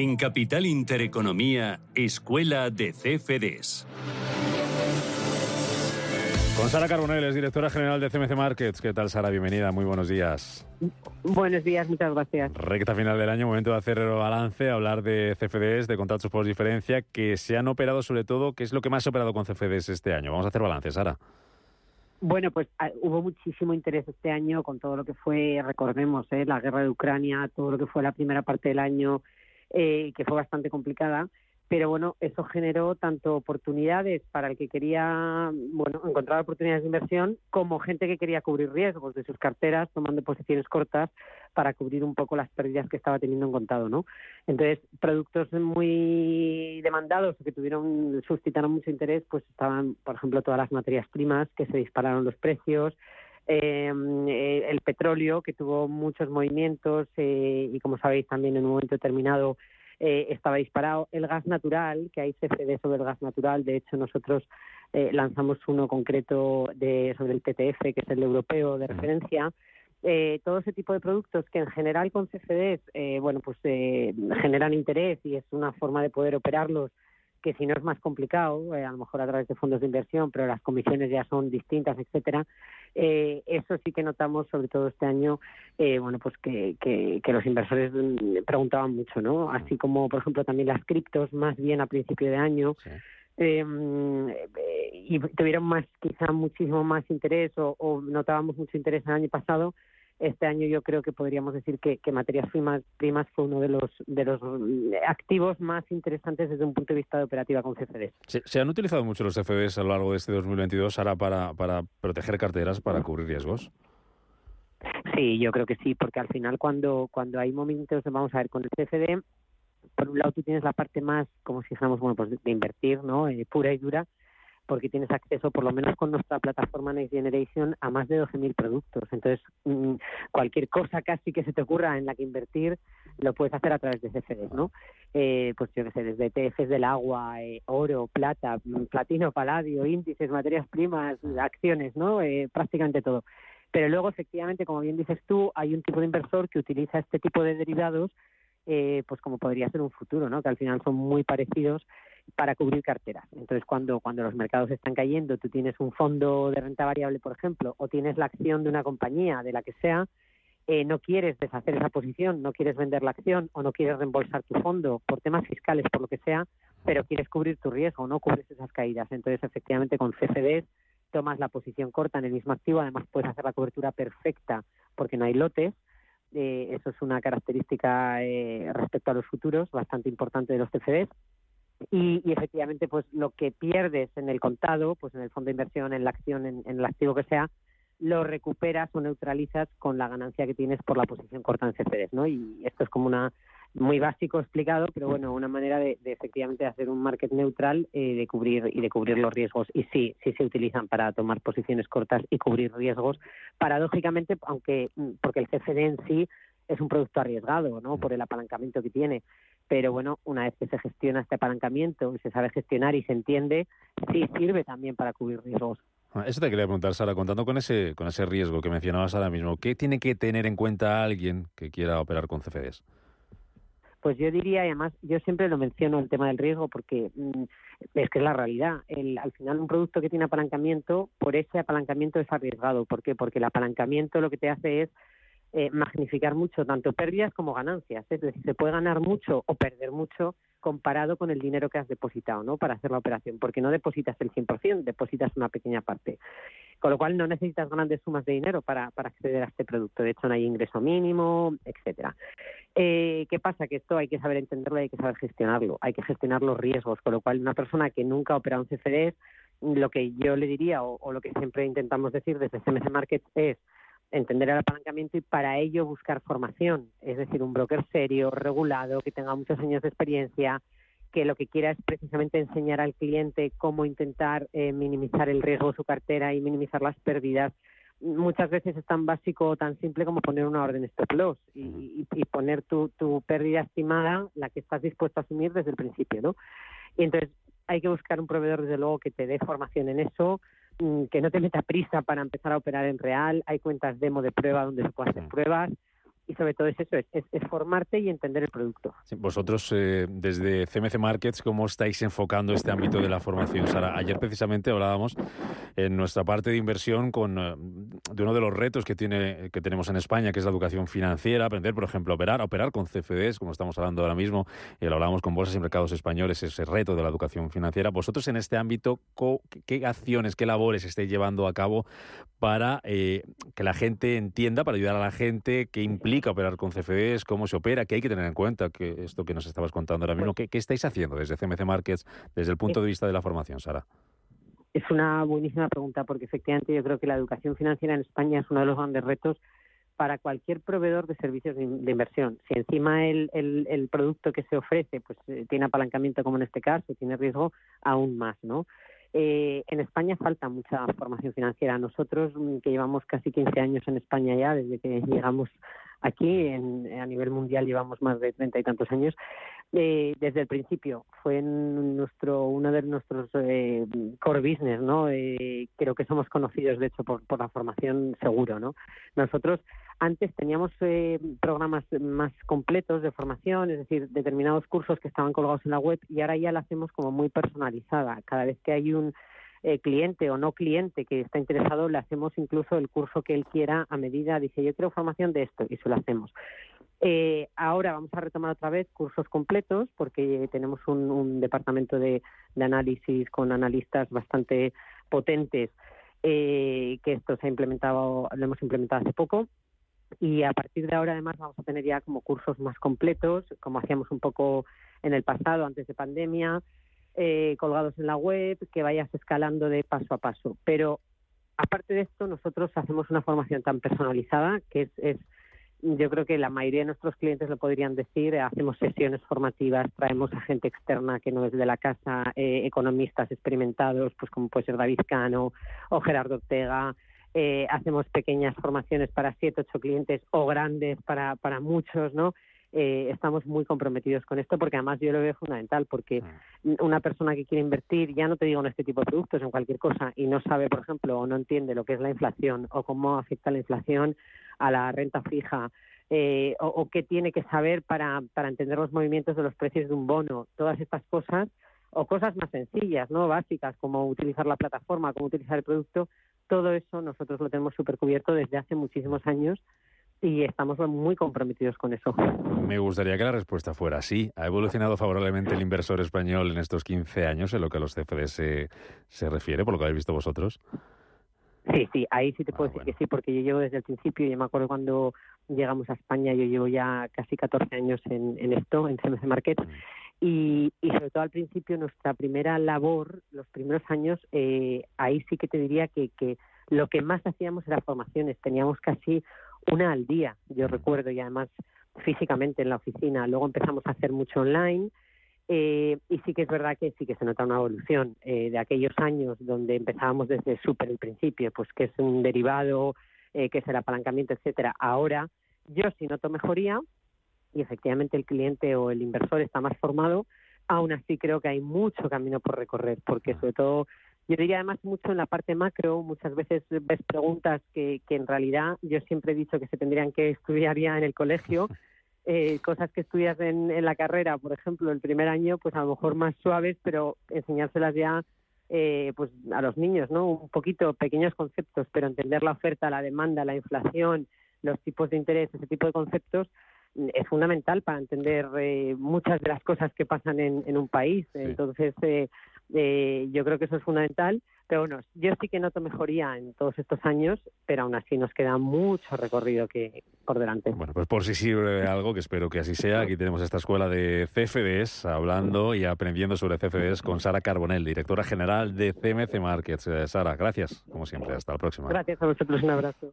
En Capital Intereconomía, Escuela de CFDs. Con Sara Carbonell, es directora general de CMC Markets. ¿Qué tal, Sara? Bienvenida, muy buenos días. Buenos días, muchas gracias. Recta final del año, momento de hacer el balance, hablar de CFDs, de contratos por diferencia, que se han operado sobre todo. ¿Qué es lo que más ha operado con CFDs este año? Vamos a hacer balance, Sara. Bueno, pues ah, hubo muchísimo interés este año con todo lo que fue, recordemos, eh, la guerra de Ucrania, todo lo que fue la primera parte del año, eh, que fue bastante complicada. Pero bueno, eso generó tanto oportunidades para el que quería, bueno, encontrar oportunidades de inversión, como gente que quería cubrir riesgos de sus carteras, tomando posiciones cortas para cubrir un poco las pérdidas que estaba teniendo en contado, ¿no? Entonces, productos muy demandados que tuvieron, suscitaron mucho interés, pues estaban, por ejemplo, todas las materias primas que se dispararon los precios, eh, el petróleo, que tuvo muchos movimientos eh, y, como sabéis, también en un momento determinado eh, estaba disparado. El gas natural, que hay CFD sobre el gas natural, de hecho nosotros eh, lanzamos uno concreto de, sobre el TTF, que es el europeo de referencia. Eh, todo ese tipo de productos que en general con CFDs, bueno, pues generan interés y es una forma de poder operarlos que si no es más complicado, eh, a lo mejor a través de fondos de inversión, pero las comisiones ya son distintas, etcétera. Eh, eso sí que notamos, sobre todo este año, eh, bueno, pues que, que, los inversores mm, preguntaban mucho, ¿no? Así como, por ejemplo, también las criptos, más bien a principio de año. y tuvieron más, quizá muchísimo más interés o, o notábamos mucho interés el año pasado este año yo creo que podríamos decir que, materias primas, primas fue uno de los, de los activos más interesantes desde un punto de vista de operativa con CFDs. ¿Se, han utilizado mucho los CFDs a lo largo de este 2022 ahora para, para proteger carteras, para cubrir riesgos? Sí, yo creo que sí, porque al final cuando, cuando hay momentos, vamos a ver, con el CFD, por un lado tú tienes la parte más, como si dijéramos, bueno, pues de invertir, ¿no? Eh, pura y dura, porque tienes acceso, por lo menos con nuestra plataforma Next Generation, a más de 12.000 productos. Entonces, mm, cualquier cosa casi que se te ocurra en la que invertir, lo puedes hacer a través de CFDs, ¿no? Eh, pues yo qué sé, desde ETFs del agua, eh, oro, plata, mm, platino, paladio, índices, materias primas, acciones, ¿no? Eh, prácticamente todo. Pero luego, efectivamente, como bien dices tú, hay un tipo de inversor que utiliza este tipo de derivados eh, pues como podría ser un futuro, ¿no? Que al final son muy parecidos para cubrir carteras. Entonces, cuando, cuando los mercados están cayendo, tú tienes un fondo de renta variable, por ejemplo, o tienes la acción de una compañía, de la que sea, eh, no quieres deshacer esa posición, no quieres vender la acción o no quieres reembolsar tu fondo por temas fiscales, por lo que sea, pero quieres cubrir tu riesgo, no cubres esas caídas. Entonces, efectivamente, con CFDs tomas la posición corta en el mismo activo, además puedes hacer la cobertura perfecta porque no hay lotes. Eh, eso es una característica eh, respecto a los futuros bastante importante de los CFDs y, efectivamente pues lo que pierdes en el contado, pues en el fondo de inversión, en la acción, en, el activo que sea, lo recuperas o neutralizas con la ganancia que tienes por la posición corta en CFDs, ¿no? Y esto es como una muy básico explicado, pero bueno, una manera de, efectivamente hacer un market neutral eh, de cubrir y de cubrir los riesgos. Y sí, sí se utilizan para tomar posiciones cortas y cubrir riesgos. Paradójicamente, aunque mm, porque el CFD en sí es un producto arriesgado, ¿no? Por el apalancamiento que tiene. Pero bueno, una vez que se gestiona este apalancamiento y se sabe gestionar y se entiende, sí sirve también para cubrir riesgos. Ah, eso te quería preguntar, Sara, contando con ese, con ese riesgo que mencionabas ahora mismo, ¿qué tiene que tener en cuenta alguien que quiera operar con CFDs? Pues yo diría, y además, yo siempre lo menciono el tema del riesgo porque mm, es que es la realidad. El, al final, un producto que tiene apalancamiento, por ese apalancamiento es arriesgado. ¿Por qué? Porque el apalancamiento lo que te hace es eh, magnificar mucho tanto pérdidas como ganancias. Es decir, se puede ganar mucho o perder mucho comparado con el dinero que has depositado, ¿no? Para hacer la operación, porque no depositas el 100%, depositas una pequeña parte. Con lo cual no necesitas grandes sumas de dinero para, para acceder a este producto. De hecho, no hay ingreso mínimo, etcétera. Eh, ¿Qué pasa? Que esto hay que saber entenderlo y hay que saber gestionarlo. Hay que gestionar los riesgos, con lo cual una persona que nunca ha operado en CFDs lo que yo le diría o, lo que siempre intentamos decir desde CMC Markets es entender el apalancamiento y para ello buscar formación, es decir, un broker serio, regulado, que tenga muchos años de experiencia, que lo que quiera es precisamente enseñar al cliente cómo intentar eh, minimizar el riesgo de su cartera y minimizar las pérdidas. Muchas veces es tan básico o tan simple como poner una orden stop loss y, y, poner tu, tu pérdida estimada, la que estás dispuesto a asumir desde el principio, ¿no? Y entonces hay que buscar un proveedor, desde luego, que te dé formación en eso, mm, que no te meta prisa para empezar a operar en real. Hay cuentas demo de prueba donde se pueden hacer pruebas y sobre todo es eso, es, formarte y entender el producto. vosotros, eh, desde CMC Markets, ¿cómo estáis enfocando este ámbito de la formación? Sara, ayer precisamente hablábamos en nuestra parte de inversión con, eh, de uno de los retos que, tiene, que tenemos en España, que es la educación financiera, aprender, por ejemplo, a operar, a operar con CFDs, como estamos hablando ahora mismo, y lo hablábamos con bolsas y mercados españoles, ese reto de la educación financiera. Vosotros en este ámbito, ¿qué acciones, qué labores estáis llevando a cabo para eh, que la gente entienda, para ayudar a la gente, qué implica operar con CFDs, cómo se opera, qué hay que tener en cuenta, que esto que nos estabas contando ahora mismo, ¿qué, estáis haciendo desde CMC Markets, desde el punto de vista de la formación, Sara? Es una buenísima pregunta porque efectivamente yo creo que la educación financiera en España es uno de los grandes retos para cualquier proveedor de servicios de, inversión. Si encima el, el, producto que se ofrece pues eh, tiene apalancamiento como en este caso, tiene riesgo, aún más, ¿no? Eh, en España falta mucha formación financiera. Nosotros, mm, que llevamos casi 15 años en España ya, desde que llegamos aquí, a nivel mundial llevamos más de treinta y tantos años, eh, desde el principio fue nuestro uno de nuestros eh, core business, ¿no? creo que somos conocidos, de hecho, por, por la formación seguro, ¿no? Nosotros antes teníamos eh, programas más completos de formación, es decir, determinados cursos que estaban colgados en la web y ahora ya la hacemos como muy personalizada. Cada vez que hay un eh, cliente o no cliente que está interesado, le hacemos incluso el curso que él quiera a medida. Dice, yo quiero formación de esto y se lo hacemos. Eh, ahora vamos a retomar otra vez cursos completos porque tenemos un, departamento de, análisis con analistas bastante potentes que esto se ha implementado, lo hemos implementado hace poco y a partir de ahora además vamos a tener ya como cursos más completos, como hacíamos un poco en el pasado, antes de pandemia, eh, colgados en la web, que vayas escalando de paso a paso. Pero aparte de esto, nosotros hacemos una formación tan personalizada que es, es yo creo que la mayoría de nuestros clientes lo podrían decir, hacemos sesiones formativas, traemos a gente externa que no es de la casa, eh, economistas experimentados, pues como puede ser David Cano o Gerardo Ortega, eh, hacemos pequeñas formaciones para siete, ocho clientes o grandes para, para muchos, ¿no? Eh, estamos muy comprometidos con esto porque además yo lo veo fundamental porque mm. una persona que quiere invertir, ya no te digo en este tipo de productos, en cualquier cosa, y no sabe, por ejemplo, o no entiende lo que es la inflación o cómo afecta la inflación a la renta fija, eh, o, o, qué tiene que saber para, para entender los movimientos de los precios de un bono, todas estas cosas, o cosas más sencillas, ¿no? Básicas, como utilizar la plataforma, cómo utilizar el producto, todo eso nosotros lo tenemos súper cubierto desde hace muchísimos años y estamos muy comprometidos con eso. Me gustaría que la respuesta fuera sí. ¿Ha evolucionado favorablemente el inversor español en estos 15 años en lo que a los CFDs se, se refiere, por lo que habéis visto vosotros? Sí, sí, ahí sí te puedo ah, decir que sí, porque yo llevo desde el principio, yo me acuerdo cuando llegamos a España, yo llevo ya casi 14 años en, en esto, en CMC Market, mm. Y, y, sobre todo al principio, nuestra primera labor, los primeros años, eh, ahí sí que te diría que, que lo que más hacíamos era formaciones. Teníamos casi una al día, yo recuerdo, y además físicamente en la oficina. Luego empezamos a hacer mucho online. Eh, y sí que es verdad que sí que se nota una evolución eh, de aquellos años donde empezábamos desde súper el principio, pues que es un derivado, eh, que es el apalancamiento, etcétera. Ahora yo sí noto mejoría, y efectivamente el cliente o el inversor está más formado, aún así creo que hay mucho camino por recorrer, porque sobre todo, yo diría además mucho en la parte macro, muchas veces ves preguntas que, que en realidad yo siempre he dicho que se tendrían que estudiar ya en el colegio, eh, cosas que estudias en, en la carrera, por ejemplo, el primer año, pues a lo mejor más suaves, pero enseñárselas ya eh, pues a los niños, ¿no? Un poquito, pequeños conceptos, pero entender la oferta, la demanda, la inflación, los tipos de interés, ese tipo de conceptos, es fundamental para entender eh, muchas de las cosas que pasan en, en un país. Entonces, eh, eh, yo creo que eso es fundamental. Pero bueno, yo sí que noto mejoría en todos estos años, pero aún así nos queda mucho recorrido que por delante. Bueno, pues por si sirve algo, que espero que así sea, aquí tenemos esta escuela de CFDs hablando y aprendiendo sobre CFDs con Sara Carbonell, directora general de CMC Markets. Eh, Sara, gracias, como siempre. Hasta la próxima. Gracias a vosotros, un abrazo.